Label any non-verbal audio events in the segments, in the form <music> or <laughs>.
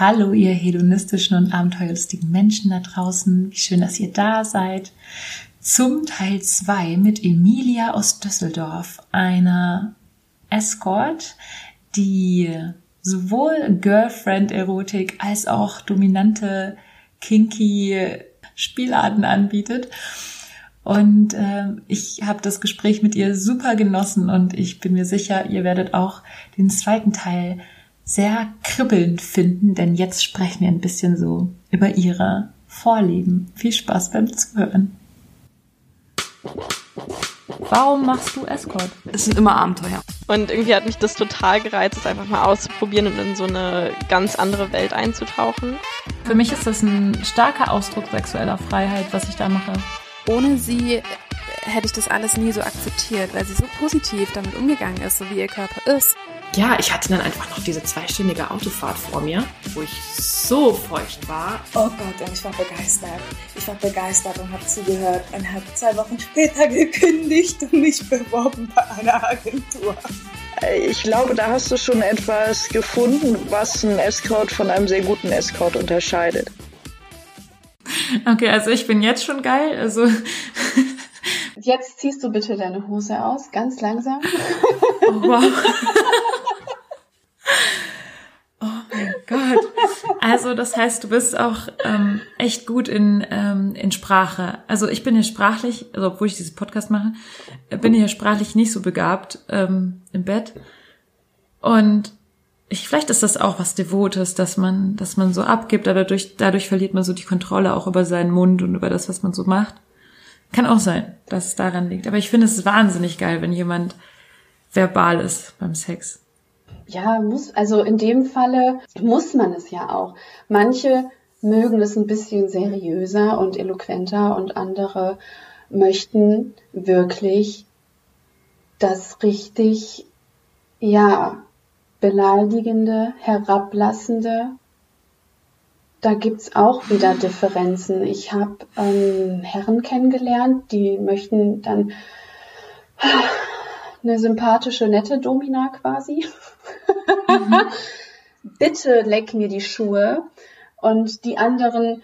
Hallo, ihr hedonistischen und abenteuerlustigen Menschen da draußen. Wie schön, dass ihr da seid. Zum Teil 2 mit Emilia aus Düsseldorf, einer Escort, die sowohl Girlfriend-Erotik als auch dominante, kinky Spielarten anbietet. Und äh, ich habe das Gespräch mit ihr super genossen und ich bin mir sicher, ihr werdet auch den zweiten Teil sehr kribbelnd finden, denn jetzt sprechen wir ein bisschen so über ihre Vorlieben. Viel Spaß beim Zuhören. Warum machst du Escort? Es sind immer Abenteuer. Und irgendwie hat mich das total gereizt, es einfach mal auszuprobieren und in so eine ganz andere Welt einzutauchen. Für mich ist das ein starker Ausdruck sexueller Freiheit, was ich da mache. Ohne sie hätte ich das alles nie so akzeptiert, weil sie so positiv damit umgegangen ist, so wie ihr Körper ist ja, ich hatte dann einfach noch diese zweistündige Autofahrt vor mir, wo ich so feucht war. Oh Gott, und ich war begeistert. Ich war begeistert und habe zugehört und habe zwei Wochen später gekündigt und mich beworben bei einer Agentur. Ich glaube, da hast du schon etwas gefunden, was einen Escort von einem sehr guten Escort unterscheidet. Okay, also ich bin jetzt schon geil. Also Jetzt ziehst du bitte deine Hose aus, ganz langsam. Oh, wow. <laughs> Oh mein Gott. Also das heißt, du bist auch ähm, echt gut in, ähm, in Sprache. Also ich bin ja sprachlich, also obwohl ich diesen Podcast mache, bin ich ja sprachlich nicht so begabt ähm, im Bett. Und ich, vielleicht ist das auch was Devotes, dass man, dass man so abgibt, aber dadurch, dadurch verliert man so die Kontrolle auch über seinen Mund und über das, was man so macht. Kann auch sein, dass es daran liegt. Aber ich finde es wahnsinnig geil, wenn jemand verbal ist beim Sex. Ja, muss, also in dem Falle muss man es ja auch. Manche mögen es ein bisschen seriöser und eloquenter und andere möchten wirklich das richtig, ja, beleidigende, herablassende. Da gibt's auch wieder Differenzen. Ich habe ähm, Herren kennengelernt, die möchten dann eine sympathische, nette Domina quasi. Mhm. <laughs> Bitte leck mir die Schuhe. Und die anderen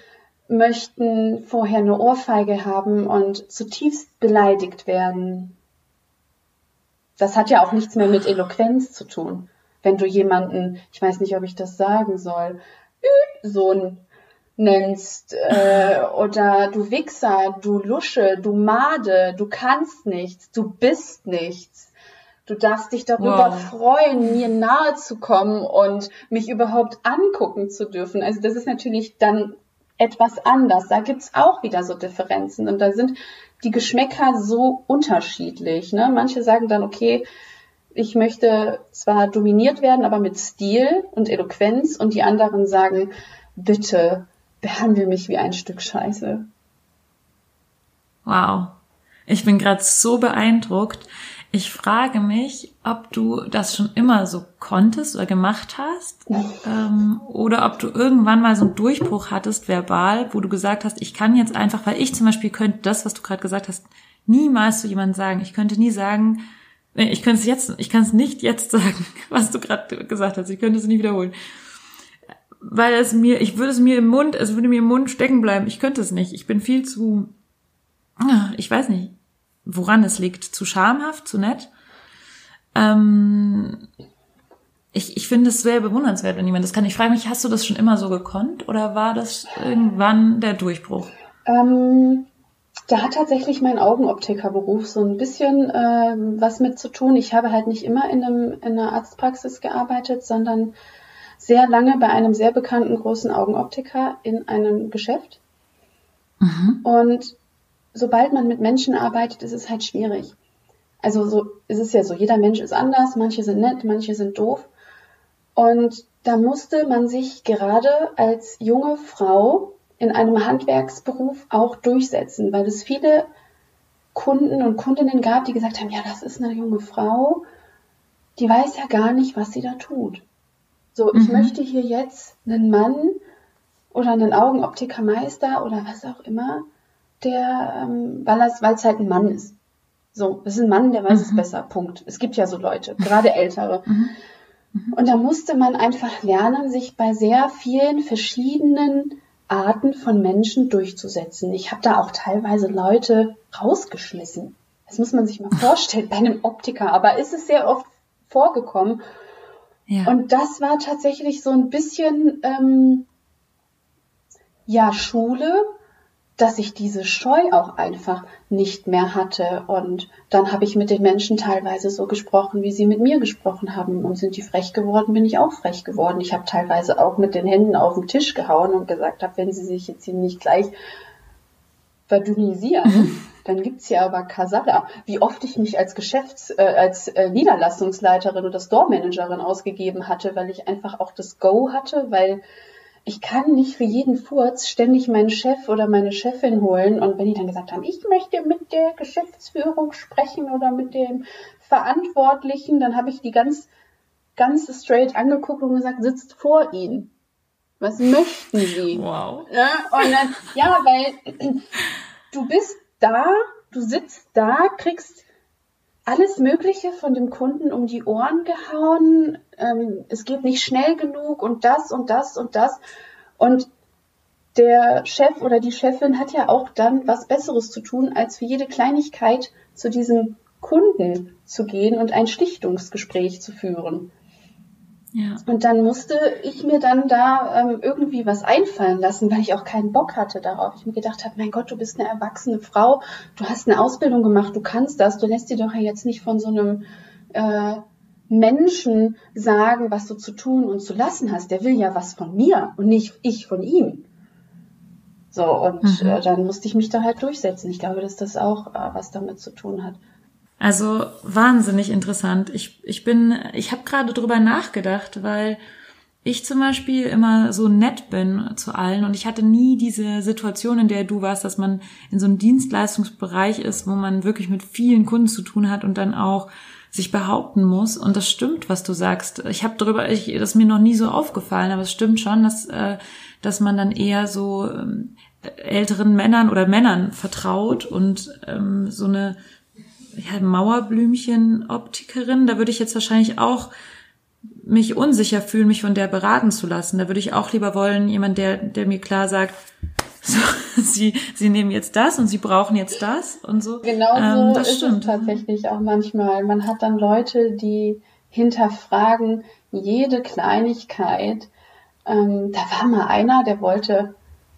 möchten vorher eine Ohrfeige haben und zutiefst beleidigt werden. Das hat ja auch nichts mehr mit Eloquenz zu tun. Wenn du jemanden, ich weiß nicht, ob ich das sagen soll, Sohn nennst äh, <laughs> oder du Wichser, du Lusche, du Made, du kannst nichts, du bist nichts. Du darfst dich darüber wow. freuen, mir nahe zu kommen und mich überhaupt angucken zu dürfen. Also das ist natürlich dann etwas anders. Da gibt's auch wieder so Differenzen und da sind die Geschmäcker so unterschiedlich. Ne? Manche sagen dann, okay, ich möchte zwar dominiert werden, aber mit Stil und Eloquenz und die anderen sagen, bitte behandle mich wie ein Stück Scheiße. Wow. Ich bin gerade so beeindruckt. Ich frage mich, ob du das schon immer so konntest oder gemacht hast ähm, oder ob du irgendwann mal so einen Durchbruch hattest verbal, wo du gesagt hast, ich kann jetzt einfach, weil ich zum Beispiel könnte das, was du gerade gesagt hast, niemals zu jemandem sagen. Ich könnte nie sagen, nee, ich könnte es jetzt, ich kann es nicht jetzt sagen, <laughs> was du gerade gesagt hast. Ich könnte es nie wiederholen, weil es mir, ich würde es mir im Mund, es würde mir im Mund stecken bleiben. Ich könnte es nicht. Ich bin viel zu, ich weiß nicht woran es liegt. Zu schamhaft, zu nett. Ähm, ich, ich finde es sehr bewundernswert, wenn jemand das kann. Ich frage mich, hast du das schon immer so gekonnt oder war das irgendwann der Durchbruch? Ähm, da hat tatsächlich mein Augenoptikerberuf so ein bisschen äh, was mit zu tun. Ich habe halt nicht immer in, einem, in einer Arztpraxis gearbeitet, sondern sehr lange bei einem sehr bekannten großen Augenoptiker in einem Geschäft. Mhm. Und sobald man mit Menschen arbeitet, ist es halt schwierig. Also so ist es ja so, jeder Mensch ist anders, manche sind nett, manche sind doof. Und da musste man sich gerade als junge Frau in einem Handwerksberuf auch durchsetzen, weil es viele Kunden und Kundinnen gab, die gesagt haben, ja, das ist eine junge Frau, die weiß ja gar nicht, was sie da tut. So, ich mhm. möchte hier jetzt einen Mann oder einen Augenoptikermeister oder was auch immer, der, ähm, weil es weil es halt ein Mann ist. So, es ist ein Mann, der weiß mhm. es besser. Punkt. Es gibt ja so Leute, gerade ältere. Mhm. Mhm. Und da musste man einfach lernen, sich bei sehr vielen verschiedenen Arten von Menschen durchzusetzen. Ich habe da auch teilweise Leute rausgeschmissen. Das muss man sich mal <laughs> vorstellen bei einem Optiker, aber ist es sehr oft vorgekommen. Ja. Und das war tatsächlich so ein bisschen ähm, ja Schule, dass ich diese Scheu auch einfach nicht mehr hatte. Und dann habe ich mit den Menschen teilweise so gesprochen, wie sie mit mir gesprochen haben. Und sind die frech geworden, bin ich auch frech geworden. Ich habe teilweise auch mit den Händen auf den Tisch gehauen und gesagt habe, wenn sie sich jetzt hier nicht gleich verdünnisieren, dann gibt's hier aber Kasala. Wie oft ich mich als Geschäfts-, äh, als äh, Niederlassungsleiterin oder Store-Managerin ausgegeben hatte, weil ich einfach auch das Go hatte, weil ich kann nicht für jeden Furz ständig meinen Chef oder meine Chefin holen. Und wenn die dann gesagt haben, ich möchte mit der Geschäftsführung sprechen oder mit dem Verantwortlichen, dann habe ich die ganz, ganz straight angeguckt und gesagt, sitzt vor ihnen. Was möchten sie? Wow. Ja, und dann, ja, weil du bist da, du sitzt da, kriegst alles Mögliche von dem Kunden um die Ohren gehauen. Ähm, es geht nicht schnell genug und das und das und das. Und der Chef oder die Chefin hat ja auch dann was Besseres zu tun, als für jede Kleinigkeit zu diesem Kunden zu gehen und ein Schlichtungsgespräch zu führen. Ja. Und dann musste ich mir dann da ähm, irgendwie was einfallen lassen, weil ich auch keinen Bock hatte darauf. Ich mir gedacht habe, mein Gott, du bist eine erwachsene Frau, du hast eine Ausbildung gemacht, du kannst das, du lässt dir doch ja jetzt nicht von so einem äh, Menschen sagen, was du zu tun und zu lassen hast. Der will ja was von mir und nicht ich von ihm. So, und mhm. äh, dann musste ich mich da halt durchsetzen. Ich glaube, dass das auch äh, was damit zu tun hat. Also wahnsinnig interessant. Ich, ich bin, ich habe gerade drüber nachgedacht, weil ich zum Beispiel immer so nett bin zu allen und ich hatte nie diese Situation, in der du warst, dass man in so einem Dienstleistungsbereich ist, wo man wirklich mit vielen Kunden zu tun hat und dann auch sich behaupten muss. Und das stimmt, was du sagst. Ich habe darüber, ich, das ist mir noch nie so aufgefallen, aber es stimmt schon, dass, äh, dass man dann eher so ähm, älteren Männern oder Männern vertraut und ähm, so eine ja, Mauerblümchen-Optikerin, da würde ich jetzt wahrscheinlich auch mich unsicher fühlen, mich von der beraten zu lassen. Da würde ich auch lieber wollen, jemand, der, der mir klar sagt, <laughs> so, sie, sie nehmen jetzt das und sie brauchen jetzt das und so. Genau ähm, so ist stimmt. es tatsächlich auch manchmal. Man hat dann Leute, die hinterfragen jede Kleinigkeit. Ähm, da war mal einer, der wollte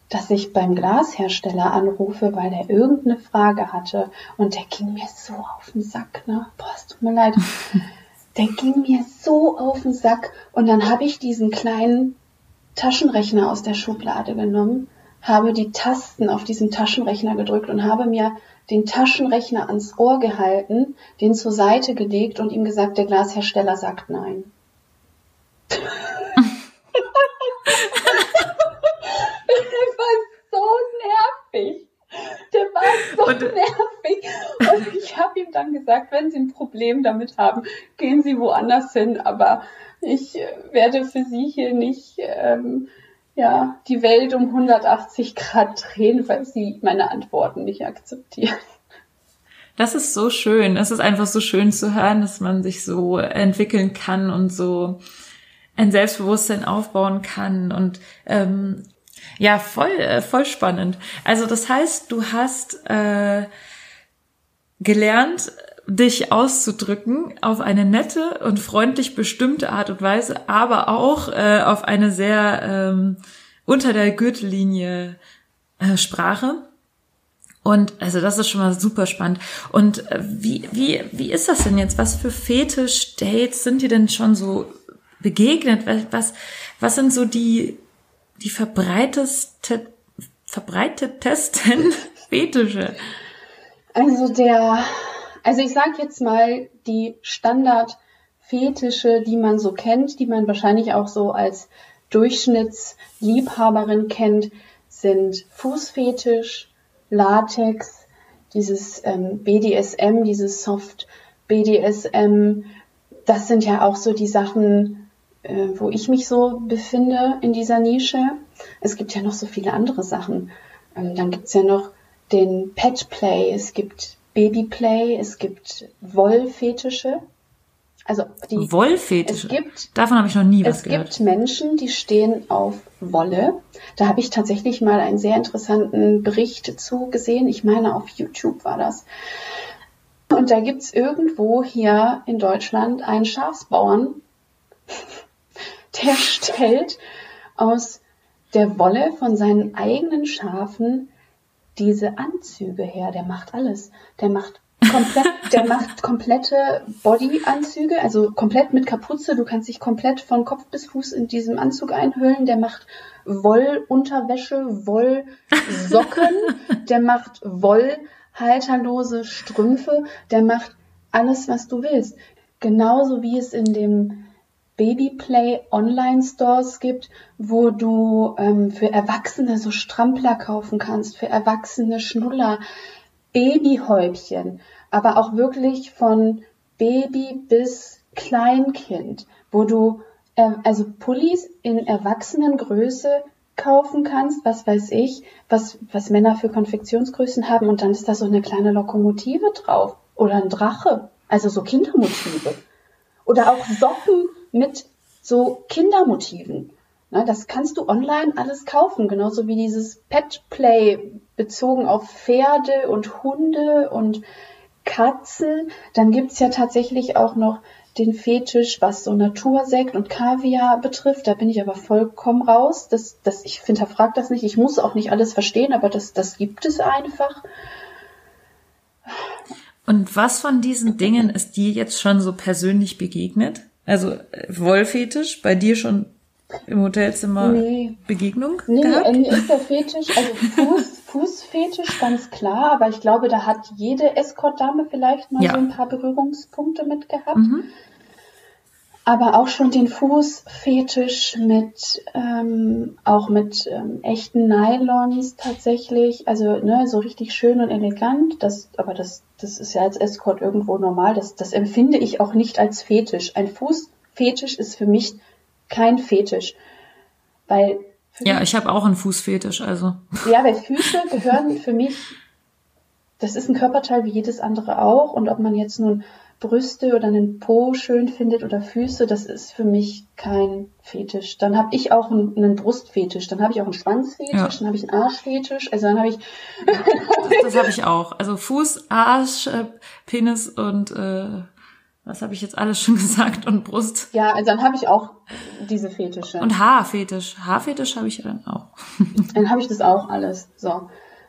dass ich beim Glashersteller anrufe, weil der irgendeine Frage hatte und der ging mir so auf den Sack, ne? Boah, es tut mir leid. <laughs> Der ging mir so auf den Sack und dann habe ich diesen kleinen Taschenrechner aus der Schublade genommen, habe die Tasten auf diesen Taschenrechner gedrückt und habe mir den Taschenrechner ans Ohr gehalten, den zur Seite gelegt und ihm gesagt, der Glashersteller sagt nein. <laughs> <laughs> nervig. Der war so und, nervig. Und ich habe ihm dann gesagt, wenn Sie ein Problem damit haben, gehen Sie woanders hin. Aber ich äh, werde für Sie hier nicht ähm, ja, die Welt um 180 Grad drehen, weil Sie meine Antworten nicht akzeptieren. Das ist so schön. Es ist einfach so schön zu hören, dass man sich so entwickeln kann und so ein Selbstbewusstsein aufbauen kann. Und ähm, ja, voll, äh, voll spannend. Also das heißt, du hast äh, gelernt, dich auszudrücken auf eine nette und freundlich bestimmte Art und Weise, aber auch äh, auf eine sehr ähm, unter der Gürtellinie äh, Sprache. Und also das ist schon mal super spannend. Und äh, wie, wie, wie ist das denn jetzt? Was für Fetisch-Dates sind dir denn schon so begegnet? Was, was sind so die die verbreiteste, verbreitetesten <laughs> Fetische? Also der, also ich sag jetzt mal die Standardfetische, die man so kennt, die man wahrscheinlich auch so als Durchschnittsliebhaberin kennt, sind Fußfetisch, Latex, dieses ähm, BDSM, dieses Soft BDSM. Das sind ja auch so die Sachen, äh, wo ich mich so befinde in dieser Nische. Es gibt ja noch so viele andere Sachen. Ähm, dann gibt's ja noch den Pet Play, es gibt Baby Play, es gibt Wollfetische. Also die Wollfetisch. Es gibt, Davon habe ich noch nie was es gehört. gibt Menschen, die stehen auf Wolle. Da habe ich tatsächlich mal einen sehr interessanten Bericht zu gesehen. Ich meine, auf YouTube war das. Und da gibt's irgendwo hier in Deutschland einen Schafsbauern, der stellt aus der Wolle von seinen eigenen Schafen diese Anzüge her. Der macht alles. Der macht komplett, <laughs> der macht komplette Bodyanzüge, also komplett mit Kapuze. Du kannst dich komplett von Kopf bis Fuß in diesem Anzug einhüllen. Der macht Wollunterwäsche, Wollsocken. <laughs> Der macht Wollhalterlose Strümpfe. Der macht alles, was du willst. Genauso wie es in dem Babyplay Online Stores gibt, wo du ähm, für Erwachsene so Strampler kaufen kannst, für Erwachsene Schnuller, Babyhäubchen, aber auch wirklich von Baby bis Kleinkind, wo du äh, also Pullis in Erwachsenengröße kaufen kannst, was weiß ich, was, was Männer für Konfektionsgrößen haben und dann ist da so eine kleine Lokomotive drauf oder ein Drache, also so Kindermotive. Oder auch Socken mit so Kindermotiven. Na, das kannst du online alles kaufen, genauso wie dieses Pet Play bezogen auf Pferde und Hunde und Katzen. Dann gibt's ja tatsächlich auch noch den Fetisch, was so Natursekt und Kaviar betrifft. Da bin ich aber vollkommen raus. Das, das, ich hinterfrage das nicht. Ich muss auch nicht alles verstehen, aber das, das gibt es einfach. Und was von diesen Dingen ist dir jetzt schon so persönlich begegnet? Also äh, Wollfetisch, bei dir schon im Hotelzimmer Nee. Begegnung Nee, gehabt? äh, mir ist der Fetisch, also Fuß, <laughs> Fußfetisch ganz klar, aber ich glaube, da hat jede Escort-Dame vielleicht mal Ja. so ein paar Berührungspunkte mit gehabt. Mhm. Aber auch schon den Fußfetisch mit, ähm, auch mit ähm, echten Nylons tatsächlich, also ne, so richtig schön und elegant. Das, aber das, das ist ja als Escort irgendwo normal. Das, das empfinde ich auch nicht als Fetisch. Ein Fußfetisch ist für mich kein Fetisch, weil Ja, ich habe auch einen Fußfetisch, also. ja, weil <laughs> Füße gehören für mich, das ist ein Körperteil wie jedes andere auch. Und ob man jetzt nun Brüste oder einen Po schön findet oder Füße, das ist für mich kein Fetisch. Dann habe ich auch einen, einen Brustfetisch, dann habe ich auch einen Schwanzfetisch, Ja. dann habe ich einen Arschfetisch, also dann habe ich, Das, das habe ich auch. Also Fuß, Arsch, äh, Penis und äh, was habe ich jetzt alles schon <laughs> gesagt? Und Brust. ja, also dann habe ich auch diese Fetische. Und Haarfetisch. Haarfetisch habe ich ja dann auch. <laughs> Dann habe ich das auch alles. So.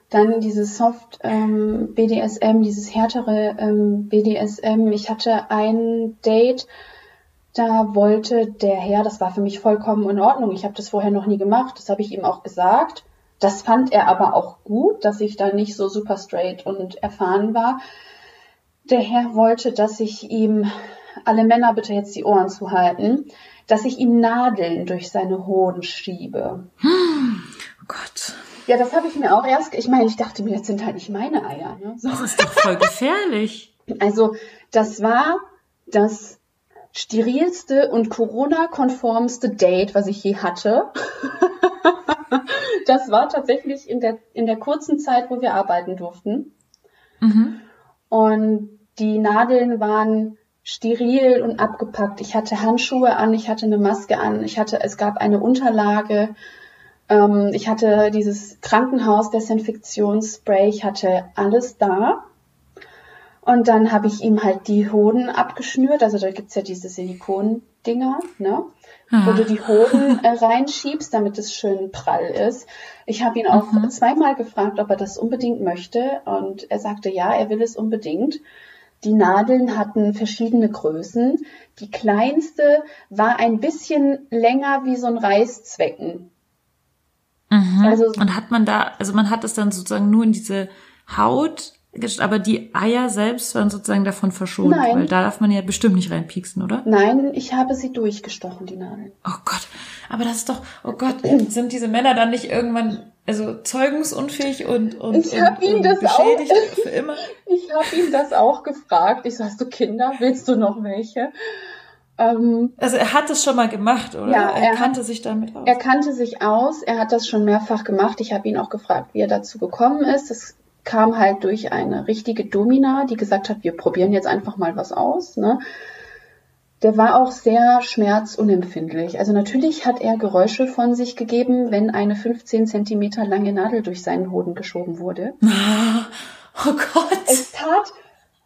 Dann dieses Soft ähm, BDSM, dieses härtere ähm, BDSM. Ich hatte ein Date, da wollte der Herr, das war für mich vollkommen in Ordnung. Ich habe das vorher noch nie gemacht. Das habe ich ihm auch gesagt. Das fand er aber auch gut, dass ich da nicht so super straight und erfahren war. Der Herr wollte, dass ich ihm, alle Männer bitte jetzt die Ohren zuhalten, dass ich ihm Nadeln durch seine Hoden schiebe. Gott. <gasps> Ja, das habe ich mir auch erst, ich meine, ich dachte mir, das sind halt nicht meine Eier. Ne? So. Das ist doch voll gefährlich. <laughs> Also das war das sterilste und Corona-konformste Date, was ich je hatte. <laughs> das war tatsächlich in der, in der kurzen Zeit, wo wir arbeiten durften. Mhm. Und die Nadeln waren steril und abgepackt. Ich hatte Handschuhe an, ich hatte eine Maske an, ich hatte, es gab eine Unterlage, ähm, ich hatte dieses Krankenhaus-Desinfektionsspray, ich hatte alles da. Und dann habe ich ihm halt die Hoden abgeschnürt, also da gibt's ja diese Silikon-Dinger, ne? wo du die Hoden äh, reinschiebst, damit es schön prall ist. Ich habe ihn auch Mhm. zweimal gefragt, ob er das unbedingt möchte und er sagte, ja, er will es unbedingt. Die Nadeln hatten verschiedene Größen. Die kleinste war ein bisschen länger wie so ein Reißzwecken. Mhm. Also- und hat man da, also man hat es dann sozusagen nur in diese Haut, aber die Eier selbst waren sozusagen davon verschont, Nein. weil da darf man ja bestimmt nicht reinpieksen, oder? Nein, ich habe sie durchgestochen, die Nadeln. Oh Gott, aber das ist doch, oh Gott, sind diese Männer dann nicht irgendwann also zeugungsunfähig und, und, Ich und, ihn und das auch- beschädigt für <laughs> immer? Ich habe ihm das auch gefragt. Ich so, hast du Kinder? Willst du noch welche? Ähm, Also er hat es schon mal gemacht, oder? Ja, er, er kannte sich damit aus. Er kannte sich aus, er hat das schon mehrfach gemacht. Ich habe ihn auch gefragt, wie er dazu gekommen ist. Das kam halt durch eine richtige Domina, die gesagt hat, wir probieren jetzt einfach mal was aus. Ne? der war auch sehr schmerzunempfindlich. Also natürlich hat er Geräusche von sich gegeben, wenn eine 15 Zentimeter lange Nadel durch seinen Hoden geschoben wurde. <laughs> Oh Gott. Es tat,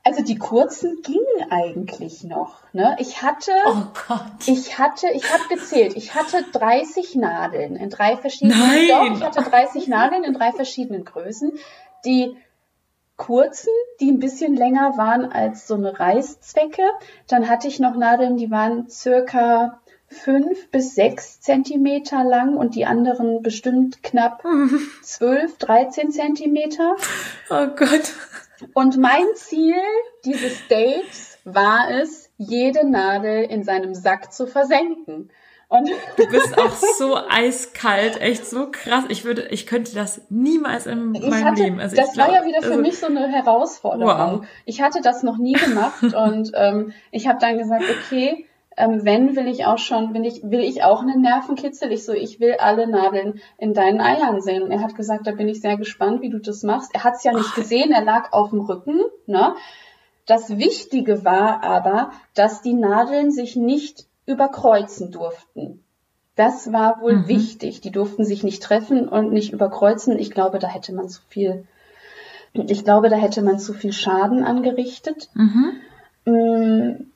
also die kurzen gingen eigentlich noch. Ne? Ich hatte, Oh ich hatte, ich habe gezählt, ich hatte 30 Nadeln in drei verschiedenen. Nein! Doch, ich hatte 30 Nadeln in drei verschiedenen Größen. Die kurzen, die ein bisschen länger waren als so eine Reißzwecke. Dann hatte ich noch Nadeln, die waren circa fünf bis sechs Zentimeter lang und die anderen bestimmt knapp <laughs> zwölf, dreizehn Zentimeter. Oh Gott. Und mein Ziel dieses Dates war es, jede Nadel in seinem Sack zu versenken. Und Du bist auch so eiskalt, echt so krass. Ich würde, ich könnte das niemals in ich meinem hatte, Leben. Also das ich war glaub, ja wieder für also, mich so eine Herausforderung. Wow. Ich hatte das noch nie gemacht und ähm, ich habe dann gesagt, okay, ähm, wenn will ich auch schon, will ich, will ich auch einen Nervenkitzel? Ich so, ich will alle Nadeln in deinen Eiern sehen. Und er hat gesagt, da bin ich sehr gespannt, wie du das machst. Er hat es ja nicht gesehen, er lag auf dem Rücken. Ne? Das Wichtige war aber, dass die Nadeln sich nicht überkreuzen durften. Das war wohl Mhm. wichtig. Die durften sich nicht treffen und nicht überkreuzen. Ich glaube, da hätte man zu viel, ich glaube, da hätte man zu viel Schaden angerichtet. Mhm. Mm,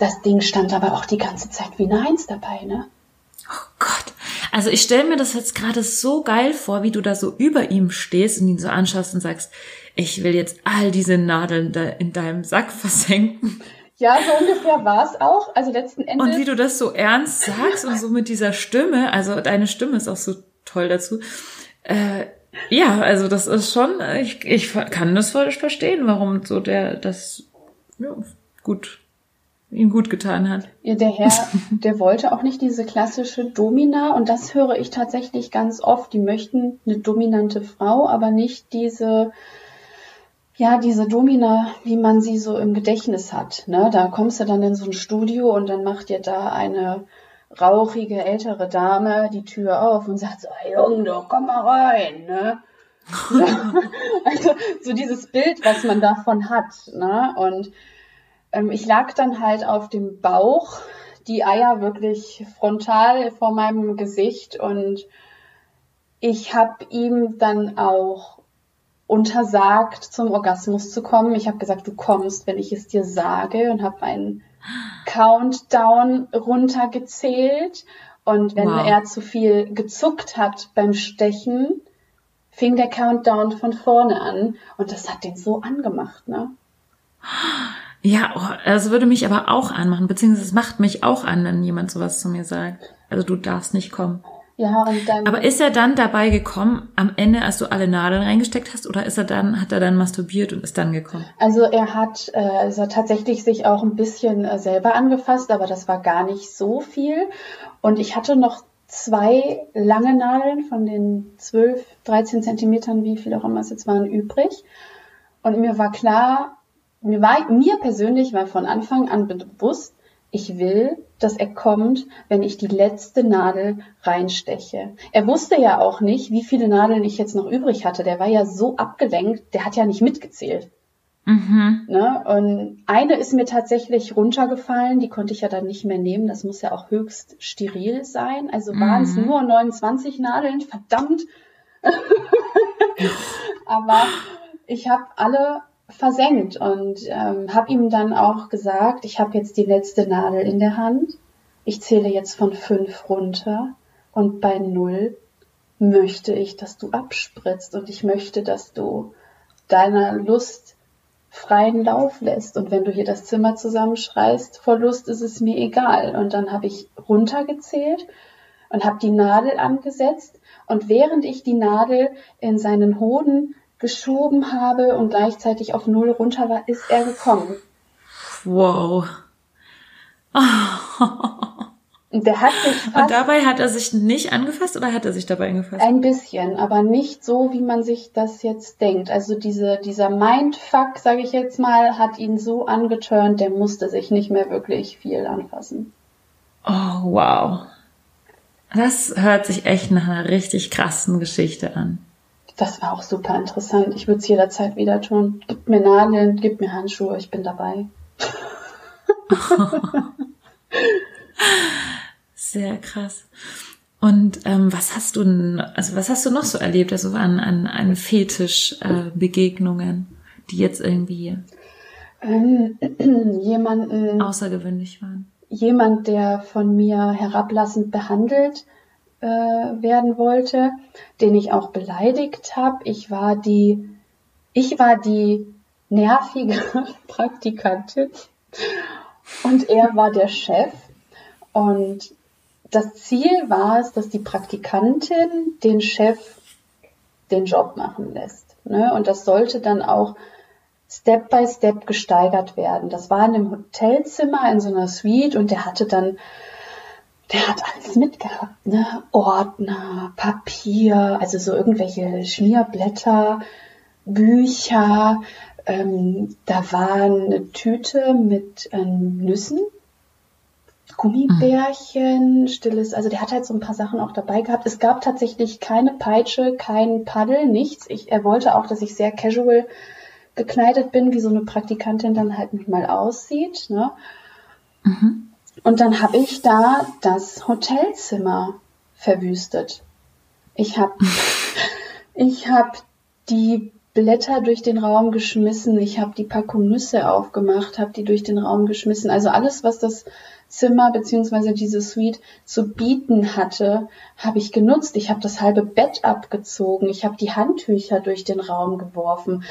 Das Ding stand aber auch die ganze Zeit wie eine Eins dabei, ne? Oh Gott. Also ich stelle mir das jetzt gerade so geil vor, wie du da so über ihm stehst und ihn so anschaust und sagst, ich will jetzt all diese Nadeln da in deinem Sack <laughs> versenken. Ja, so ungefähr war es auch. Also letzten Endes. Und wie du das so ernst sagst und so mit dieser Stimme, also deine Stimme ist auch so toll dazu. Äh, ja, also das ist schon, ich, ich kann das voll verstehen, warum so der das ja, gut ihm gut getan hat. Ja, der Herr, <laughs> der wollte auch nicht diese klassische Domina und das höre ich tatsächlich ganz oft. Die möchten eine dominante Frau, aber nicht diese, ja, diese Domina, wie man sie so im Gedächtnis hat. Ne? Da kommst du dann in so ein Studio und dann macht dir da eine rauchige ältere Dame die Tür auf und sagt so, hey Junge, du, komm mal rein, ne? <laughs> <laughs> also so dieses Bild, was man davon hat, ne? Und ähm, ich lag dann halt auf dem Bauch, die Eier wirklich frontal vor meinem Gesicht und ich habe ihm dann auch untersagt, zum Orgasmus zu kommen. Ich habe gesagt, du kommst, wenn ich es dir sage und habe einen Countdown runtergezählt. Und wenn Wow. er zu viel gezuckt hat beim Stechen, fing der Countdown von vorne an. Und das hat den so angemacht, ne? Ja, oh, das würde mich aber auch anmachen, beziehungsweise es macht mich auch an, wenn jemand sowas zu mir sagt. Also du darfst nicht kommen. Ja, und dann. Aber ist er dann dabei gekommen, am Ende, als du alle Nadeln reingesteckt hast, oder ist er dann, hat er dann masturbiert und ist dann gekommen? Also er hat, äh, also tatsächlich sich auch ein bisschen äh, selber angefasst, aber das war gar nicht so viel. Und ich hatte noch zwei lange Nadeln von den 12, 13 Zentimetern, wie viel auch immer es jetzt waren, übrig. Und mir war klar, mir war, mir persönlich war von Anfang an bewusst, ich will, dass er kommt, wenn ich die letzte Nadel reinsteche. Er wusste ja auch nicht, wie viele Nadeln ich jetzt noch übrig hatte. Der war ja so abgelenkt, der hat ja nicht mitgezählt. Mhm. Ne? Und eine ist mir tatsächlich runtergefallen, die konnte ich ja dann nicht mehr nehmen. Das muss ja auch höchst steril sein. Also waren es Mhm. nur 29 Nadeln, verdammt. <laughs> Aber ich habe alle versenkt und ähm, habe ihm dann auch gesagt, ich habe jetzt die letzte Nadel in der Hand. Ich zähle jetzt von fünf runter und bei null möchte ich, dass du abspritzt und ich möchte, dass du deiner Lust freien Lauf lässt. Und wenn du hier das Zimmer zusammenschreist, vor Lust ist es mir egal. Und dann habe ich runtergezählt und habe die Nadel angesetzt. Und während ich die Nadel in seinen Hoden geschoben habe und gleichzeitig auf Null runter war, ist er gekommen. Wow. Und der hat sich Und fast dabei hat er sich nicht angefasst oder hat er sich dabei angefasst? ein bisschen, aber nicht so, wie man sich das jetzt denkt. Also diese, dieser Mindfuck, sage ich jetzt mal, hat ihn so angeturnt, der musste sich nicht mehr wirklich viel anfassen. Oh, wow. Das hört sich echt nach einer richtig krassen Geschichte an. Das war auch super interessant. Ich würde es jederzeit wieder tun. Gib mir Nadeln, gib mir Handschuhe, ich bin dabei. <laughs> Sehr krass. Und ähm, was hast du denn, also was hast du noch so erlebt, also an, an, an Fetisch-Begegnungen, äh, die jetzt irgendwie Ähm, <clears throat> jemanden, außergewöhnlich waren? jemand, der von mir herablassend behandelt äh, werden wollte, den ich auch beleidigt habe. Ich war die, ich war die nervige <laughs> Praktikantin und er war der Chef. Und das Ziel war es, dass die Praktikantin den Chef den Job machen lässt. Ne? Und das sollte dann auch Step by Step gesteigert werden. Das war in einem Hotelzimmer in so einer Suite und der hatte dann, der hat alles mitgehabt, ne? Ordner, Papier, also so irgendwelche Schmierblätter, Bücher. Ähm, da war eine Tüte mit ähm, Nüssen, Gummibärchen, stilles, also der hat halt so ein paar Sachen auch dabei gehabt. Es gab tatsächlich keine Peitsche, kein Paddel, nichts. Ich, er wollte auch, dass ich sehr casual gekleidet bin, wie so eine Praktikantin dann halt mal aussieht. Ne? Mhm. Und dann habe ich da das Hotelzimmer verwüstet. Ich habe <laughs> ich hab die Blätter durch den Raum geschmissen, ich habe die Packung Nüsse aufgemacht, habe die durch den Raum geschmissen. Also alles, was das Zimmer beziehungsweise diese Suite zu bieten hatte, habe ich genutzt. Ich habe das halbe Bett abgezogen, ich habe die Handtücher durch den Raum geworfen.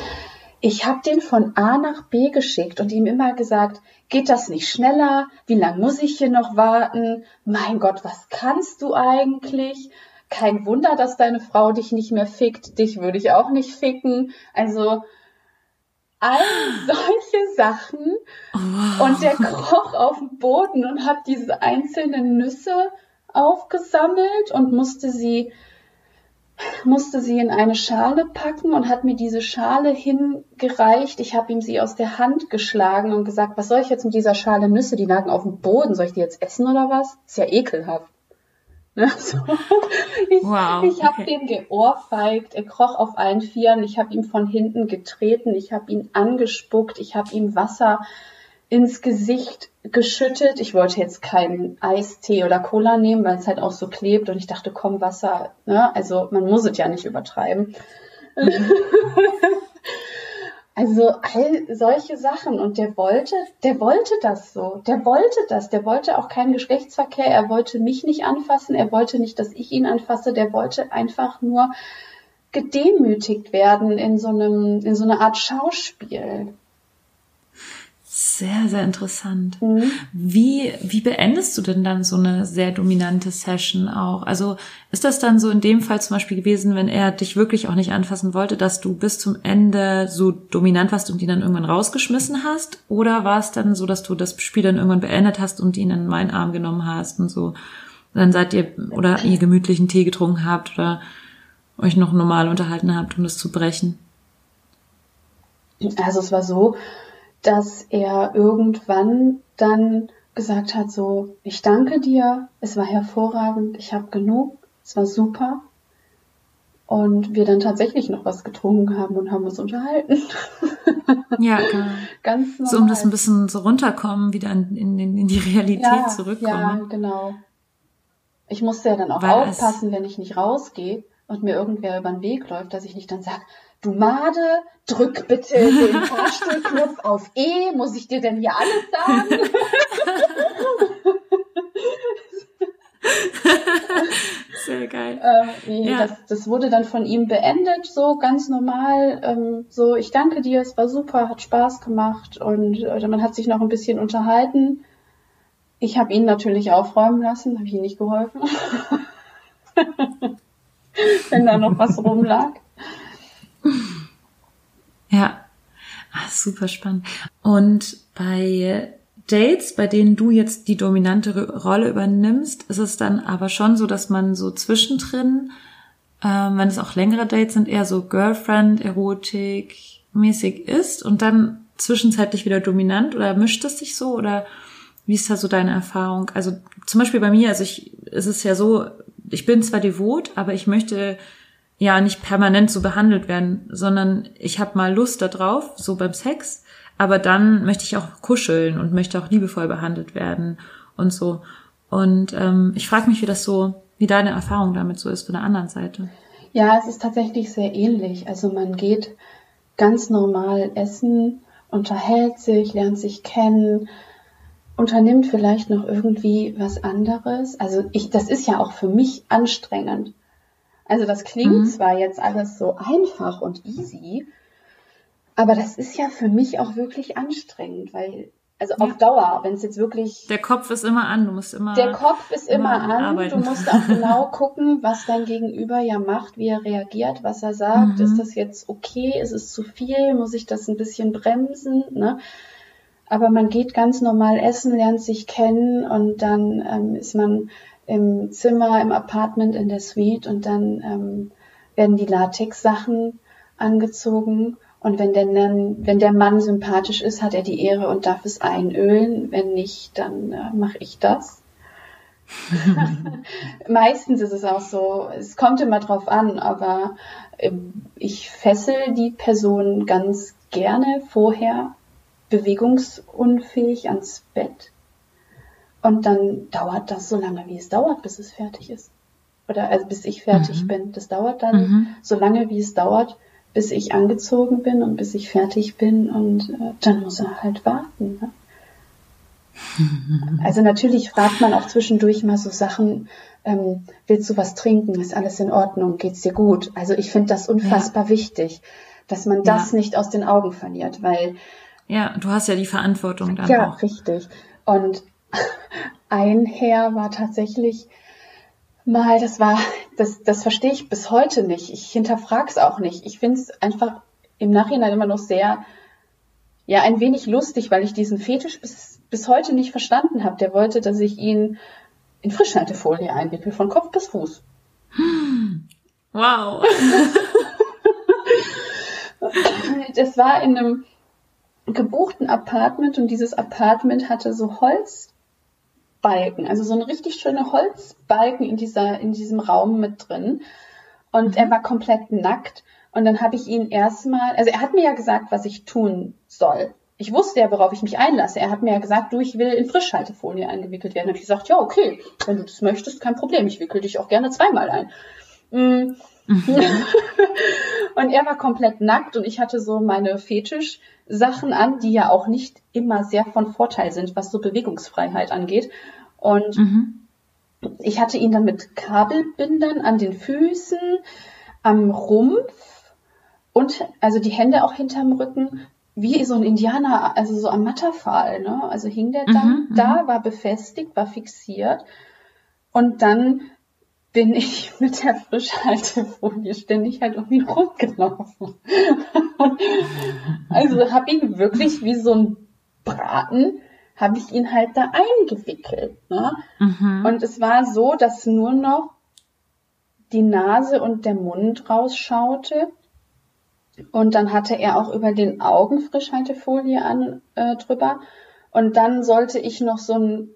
Ich habe den von A nach B geschickt und ihm immer gesagt, geht das nicht schneller? Wie lange muss ich hier noch warten? Mein Gott, was kannst du eigentlich? Kein Wunder, dass deine Frau dich nicht mehr fickt. Dich würde ich auch nicht ficken. Also all <gasps> solche Sachen. Und der kroch auf den Boden und hat diese einzelnen Nüsse aufgesammelt und musste sie musste sie in eine Schale packen und hat mir diese Schale hingereicht. Ich habe ihm sie aus der Hand geschlagen und gesagt, was soll ich jetzt mit dieser Schale Nüsse? Die lagen auf dem Boden. Soll ich die jetzt essen oder was? Ist ja ekelhaft. <laughs> Ne? So. Ich, Wow, ich habe okay. den geohrfeigt. Er kroch auf allen Vieren. Ich habe ihn von hinten getreten. Ich habe ihn angespuckt. Ich habe ihm Wasser ins Gesicht geschüttet. Ich wollte jetzt keinen Eistee oder Cola nehmen, weil es halt auch so klebt und ich dachte, komm, Wasser, ne? Also man muss es ja nicht übertreiben. <laughs> also all solche Sachen und der wollte, der wollte das so. Der wollte das. Der wollte auch keinen Geschlechtsverkehr. Er wollte mich nicht anfassen. Er wollte nicht, dass ich ihn anfasse. Der wollte einfach nur gedemütigt werden in so einem, in so einer Art Schauspiel. Sehr, sehr interessant. Mhm. Wie, wie beendest du denn dann so eine sehr dominante Session auch? Also ist das dann so in dem Fall zum Beispiel gewesen, wenn er dich wirklich auch nicht anfassen wollte, dass du bis zum Ende so dominant warst und ihn dann irgendwann rausgeschmissen hast? Oder war es dann so, dass du das Spiel dann irgendwann beendet hast und ihn in meinen Arm genommen hast und so? Dann seid ihr oder ihr gemütlichen Tee getrunken habt oder euch noch normal unterhalten habt, um das zu brechen? Also es war so, dass er irgendwann dann gesagt hat, so, ich danke dir, es war hervorragend, ich habe genug, es war super. Und wir dann tatsächlich noch was getrunken haben und haben uns unterhalten. <laughs> Ja, genau. Ganz normal. So um das ein bisschen so runterkommen, wieder in, in, in die Realität ja, zurückkommen. Ja, genau. Ich musste ja dann auch Weil aufpassen, wenn ich nicht rausgehe und mir irgendwer über den Weg läuft, dass ich nicht dann sage, du Made, drück bitte den Fahrstuhlknopf <laughs> auf E, muss ich dir denn hier alles sagen? <laughs> Sehr geil. Nee, Ja. das, das wurde dann von ihm beendet, so ganz normal. Ähm, so, ich danke dir, es war super, hat Spaß gemacht und äh, man hat sich noch ein bisschen unterhalten. Ich habe ihn natürlich aufräumen lassen, habe ich ihm nicht geholfen. <laughs> Wenn da noch was rumlag. <laughs> Ja. Ah, super spannend. Und bei Dates, bei denen du jetzt die dominante Ro- Rolle übernimmst, ist es dann aber schon so, dass man so zwischendrin, ähm, wenn es auch längere Dates sind, eher so Girlfriend, Erotik mäßig ist und dann zwischenzeitlich wieder dominant oder mischt es sich so oder wie ist da so deine Erfahrung? Also zum Beispiel bei mir, also ich, es ist ja so, ich bin zwar devot, aber ich möchte ja nicht permanent so behandelt werden, sondern ich habe mal Lust darauf, so beim Sex, aber dann möchte ich auch kuscheln und möchte auch liebevoll behandelt werden. und so. Und ähm, ich frage mich, wie das so, wie deine Erfahrung damit so ist von der anderen Seite. Ja, es ist tatsächlich sehr ähnlich. Also man geht ganz normal essen, unterhält sich, lernt sich kennen, unternimmt vielleicht noch irgendwie was anderes. Also ich, das ist ja auch für mich anstrengend. Also das klingt mhm. zwar jetzt alles so einfach und easy, aber das ist ja für mich auch wirklich anstrengend, weil also ja. auf Dauer, wenn es jetzt wirklich. Der Kopf ist immer an, du musst immer. Der Kopf ist immer, immer an, arbeiten. du musst auch <laughs> genau gucken, was dein Gegenüber ja macht, wie er reagiert, was er sagt. Mhm. Ist das jetzt okay? Ist es zu viel? Muss ich das ein bisschen bremsen? Ne? Aber man geht ganz normal essen, lernt sich kennen und dann ähm, ist man im Zimmer, im Apartment, in der Suite und dann ähm, werden die Latex-Sachen angezogen und wenn der, wenn der Mann sympathisch ist, hat er die Ehre und darf es einölen. Wenn nicht, dann äh, mache ich das. <laughs> Meistens ist es auch so, es kommt immer drauf an, aber äh, ich fessel die Person ganz gerne vorher bewegungsunfähig ans Bett. Und dann dauert das so lange, wie es dauert, bis es fertig ist. Oder also bis ich fertig mhm. bin. Das dauert dann mhm. so lange, wie es dauert, bis ich angezogen bin und bis ich fertig bin und äh, dann muss er halt warten. Ne? <laughs> Also natürlich fragt man auch zwischendurch mal so Sachen, ähm, willst du was trinken, ist alles in Ordnung, geht's dir gut? Also ich finde das unfassbar ja. wichtig, dass man das ja. nicht aus den Augen verliert, weil ja, du hast ja die Verantwortung dann ja, auch. Ja, richtig. Und ein Herr war tatsächlich mal, das war, das, das verstehe ich bis heute nicht. Ich hinterfrage es auch nicht. Ich finde es einfach im Nachhinein immer noch sehr, ja, ein wenig lustig, weil ich diesen Fetisch bis, bis heute nicht verstanden habe. Der wollte, dass ich ihn in Frischhaltefolie einwickel, von Kopf bis Fuß. Wow. <laughs> das war in einem gebuchten Apartment und dieses Apartment hatte so Holz Balken, also so eine richtig schöne Holzbalken in dieser, in diesem Raum mit drin. Und mhm. er war komplett nackt. Und dann habe ich ihn erstmal, also er hat mir ja gesagt, was ich tun soll. Ich wusste ja, worauf ich mich einlasse. Er hat mir ja gesagt, du, ich will in Frischhaltefolie eingewickelt werden. Da habe ich gesagt, ja, okay, wenn du das möchtest, kein Problem. Ich wickel dich auch gerne zweimal ein. <laughs> Und er war komplett nackt und ich hatte so meine Fetisch-Sachen an, die ja auch nicht immer sehr von Vorteil sind, was so Bewegungsfreiheit angeht. Und mhm. ich hatte ihn dann mit Kabelbindern an den Füßen, am Rumpf und also die Hände auch hinterm Rücken, wie so ein Indianer, also so am Matterfall. Ne? Also hing der dann mhm, da, mhm. war befestigt, war fixiert. Und dann bin ich mit der Frischhaltefolie ständig halt irgendwie rumgelaufen. also habe ihn wirklich wie so ein Braten, habe ich ihn halt da eingewickelt. Ne? Mhm. Und es war so, dass nur noch die Nase und der Mund rausschaute. Und dann hatte er auch über den Augen Frischhaltefolie an, äh, drüber. Und dann sollte ich noch so ein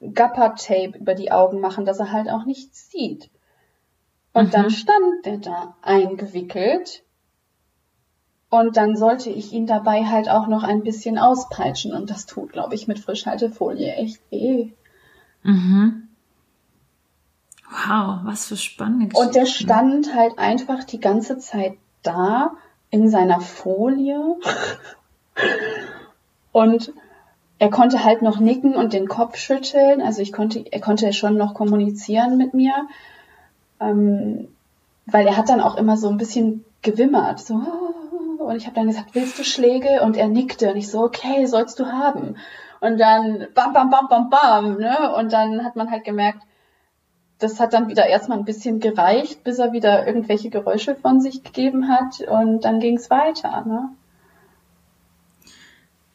Gapper-Tape über die Augen machen, dass er halt auch nichts sieht. Und mhm. dann stand der da eingewickelt. Und dann sollte ich ihn dabei halt auch noch ein bisschen auspeitschen. Und das tut, glaube ich, mit Frischhaltefolie echt weh. Mhm. Wow, was für spannende Geschichte. Und der stand halt einfach die ganze Zeit da in seiner Folie. <laughs> und er konnte halt noch nicken und den Kopf schütteln. Also ich konnte, er konnte schon noch kommunizieren mit mir. Ähm, weil er hat dann auch immer so ein bisschen gewimmert. So, und ich habe dann gesagt, willst du Schläge? Und er nickte. Und ich so, okay, sollst du haben. Und dann bam, bam, bam, bam, bam. Ne? Und dann hat man halt gemerkt, das hat dann wieder erstmal ein bisschen gereicht, bis er wieder irgendwelche Geräusche von sich gegeben hat. Und dann ging es weiter. Ne?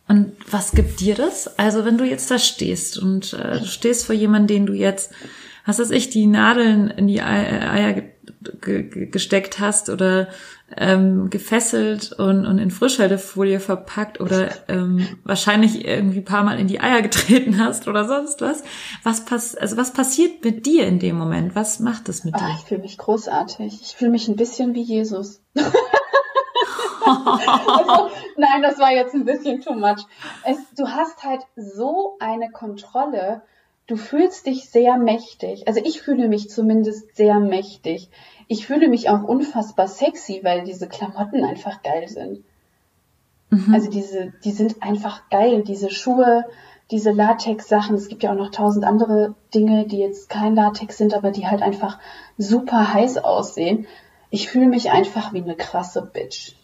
Und was gibt dir das? Also wenn du jetzt da stehst und äh, du stehst vor jemandem, den du jetzt, was weiß ich, die Nadeln in die Eier ge ge gesteckt hast oder ähm, gefesselt und, und in Frischhaltefolie verpackt oder ähm, wahrscheinlich irgendwie ein paar Mal in die Eier getreten hast oder sonst was. Was pass also was passiert mit dir in dem Moment? Was macht das mit Ach, dir? Ich fühle mich großartig. Ich fühle mich ein bisschen wie Jesus. <laughs> also, <laughs> nein, das war jetzt ein bisschen too much. Es, du hast halt so eine Kontrolle du fühlst dich sehr mächtig. Also ich fühle mich zumindest sehr mächtig. Ich fühle mich auch unfassbar sexy, weil diese Klamotten einfach geil sind. Mhm. Also diese, die sind einfach geil. Diese Schuhe, diese Latex-Sachen. Es gibt ja auch noch tausend andere Dinge, die jetzt kein Latex sind, aber die halt einfach super heiß aussehen. Ich fühle mich einfach wie eine krasse Bitch.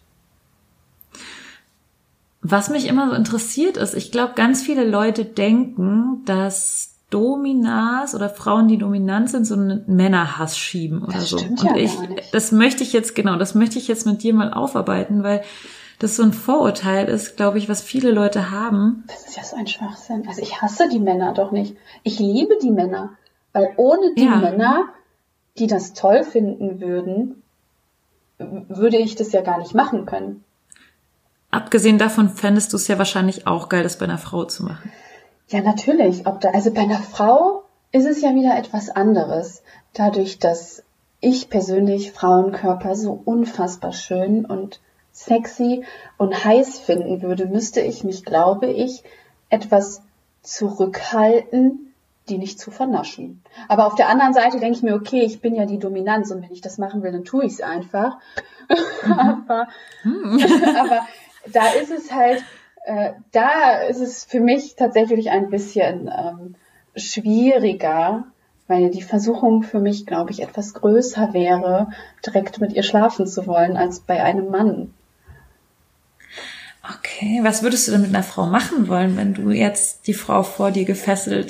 Was mich immer so interessiert ist, ich glaube, ganz viele Leute denken, dass Dominas oder Frauen, die dominant sind, so einen Männerhass schieben oder das so. Stimmt Und ja ich, gar nicht. das möchte ich jetzt, genau, das möchte ich jetzt mit dir mal aufarbeiten, weil das so ein Vorurteil ist, glaube ich, was viele Leute haben. Das ist ja so ein Schwachsinn. Also ich hasse die Männer doch nicht. Ich liebe die Männer. Weil ohne die Ja. Männer, die das toll finden würden, würde ich das ja gar nicht machen können. Abgesehen davon fändest du es ja wahrscheinlich auch geil, das bei einer Frau zu machen. Ja, natürlich. Ob da, also bei einer Frau ist es ja wieder etwas anderes. Dadurch, dass ich persönlich Frauenkörper so unfassbar schön und sexy und heiß finden würde, müsste ich mich, glaube ich, etwas zurückhalten, die nicht zu vernaschen. Aber auf der anderen Seite denke ich mir, okay, ich bin ja die Dominanz und wenn ich das machen will, dann tue ich es einfach. <laughs> aber, <laughs> aber da ist es halt, äh, da ist es für mich tatsächlich ein bisschen ähm, schwieriger, weil die Versuchung für mich, glaube ich, etwas größer wäre, direkt mit ihr schlafen zu wollen, als bei einem Mann. Okay, was würdest du denn mit einer Frau machen wollen, wenn du jetzt die Frau vor dir gefesselt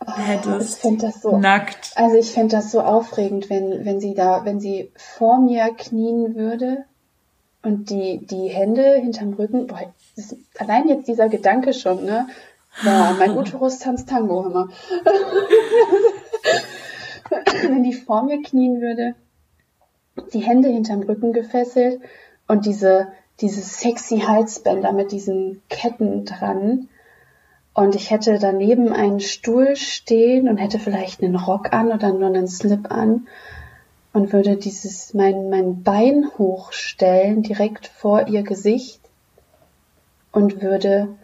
ich hättest? finde das so Nackt. Also ich fände das so aufregend, wenn, wenn sie da, wenn sie vor mir knien würde und die, die Hände hinterm Rücken, boah, das, allein jetzt dieser Gedanke schon, ne? Boah, mein <laughs> Uterus tanzt Tango, mal. <laughs> wenn die vor mir knien würde, die Hände hinterm Rücken gefesselt und diese, diese sexy Halsbänder mit diesen Ketten dran. Und ich hätte daneben einen Stuhl stehen und hätte vielleicht einen Rock an oder nur einen Slip an und würde dieses mein, mein Bein hochstellen direkt vor ihr Gesicht und würde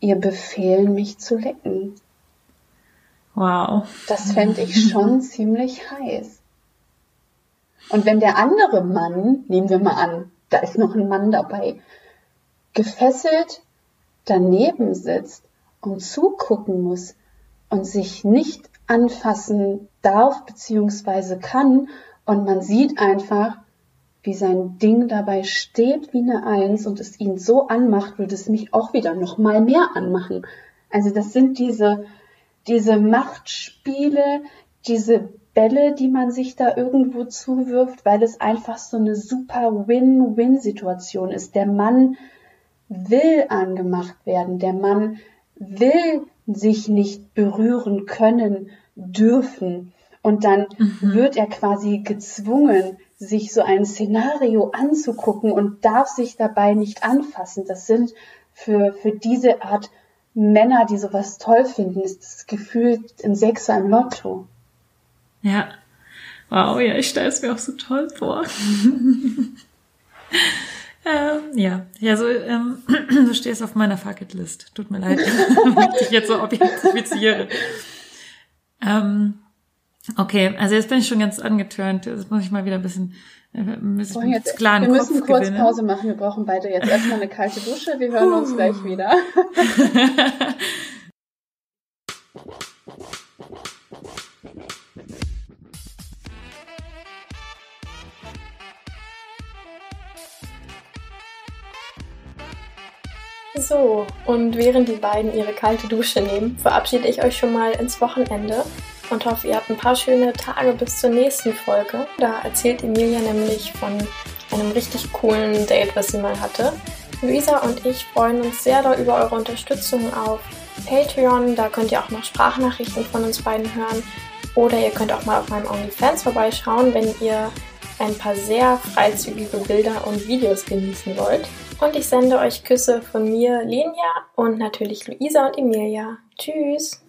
ihr befehlen, mich zu lecken. Wow. Das fände ich schon <laughs> ziemlich heiß. Und wenn der andere Mann, nehmen wir mal an, da ist noch ein Mann dabei, gefesselt daneben sitzt und zugucken muss und sich nicht anfassen darf bzw. kann und man sieht einfach, wie sein Ding dabei steht wie eine Eins und es ihn so anmacht, würde es mich auch wieder noch mal mehr anmachen. Also das sind diese, diese Machtspiele, diese Bälle, die man sich da irgendwo zuwirft, weil es einfach so eine super Win-Win-Situation ist. Der Mann will angemacht werden, der Mann will sich nicht berühren können, dürfen. Und dann Mhm. wird er quasi gezwungen, sich so ein Szenario anzugucken und darf sich dabei nicht anfassen. Das sind für, für diese Art Männer, die sowas toll finden, ist das Gefühl ein Sechser im Lotto. Ja. Wow, ja, ich stelle es mir auch so toll vor. <laughs> ähm, ja, ja, so, ähm, <clears throat> du stehst auf meiner Fucketlist. Tut mir leid, <laughs> wenn ich dich jetzt so objektifiziere. Ähm, okay, also jetzt bin ich schon ganz angetörnt. Jetzt muss ich mal wieder ein bisschen, äh, bisschen wollen jetzt, klaren wir müssen Kopf kurz gewinnen. Pause machen. Wir brauchen beide jetzt erstmal eine kalte Dusche. Wir hören uns gleich wieder. <laughs> So, und während die beiden ihre kalte Dusche nehmen, verabschiede ich euch schon mal ins Wochenende und hoffe, ihr habt ein paar schöne Tage bis zur nächsten Folge. Da erzählt Emilia nämlich von einem richtig coolen Date, was sie mal hatte. Luisa und ich freuen uns sehr über eure Unterstützung auf Patreon. Da könnt ihr auch noch Sprachnachrichten von uns beiden hören. Oder ihr könnt auch mal auf meinem OnlyFans vorbeischauen, wenn ihr ein paar sehr freizügige Bilder und Videos genießen wollt. Und ich sende euch Küsse von mir, Lenia und natürlich Luisa und Emilia. Tschüss!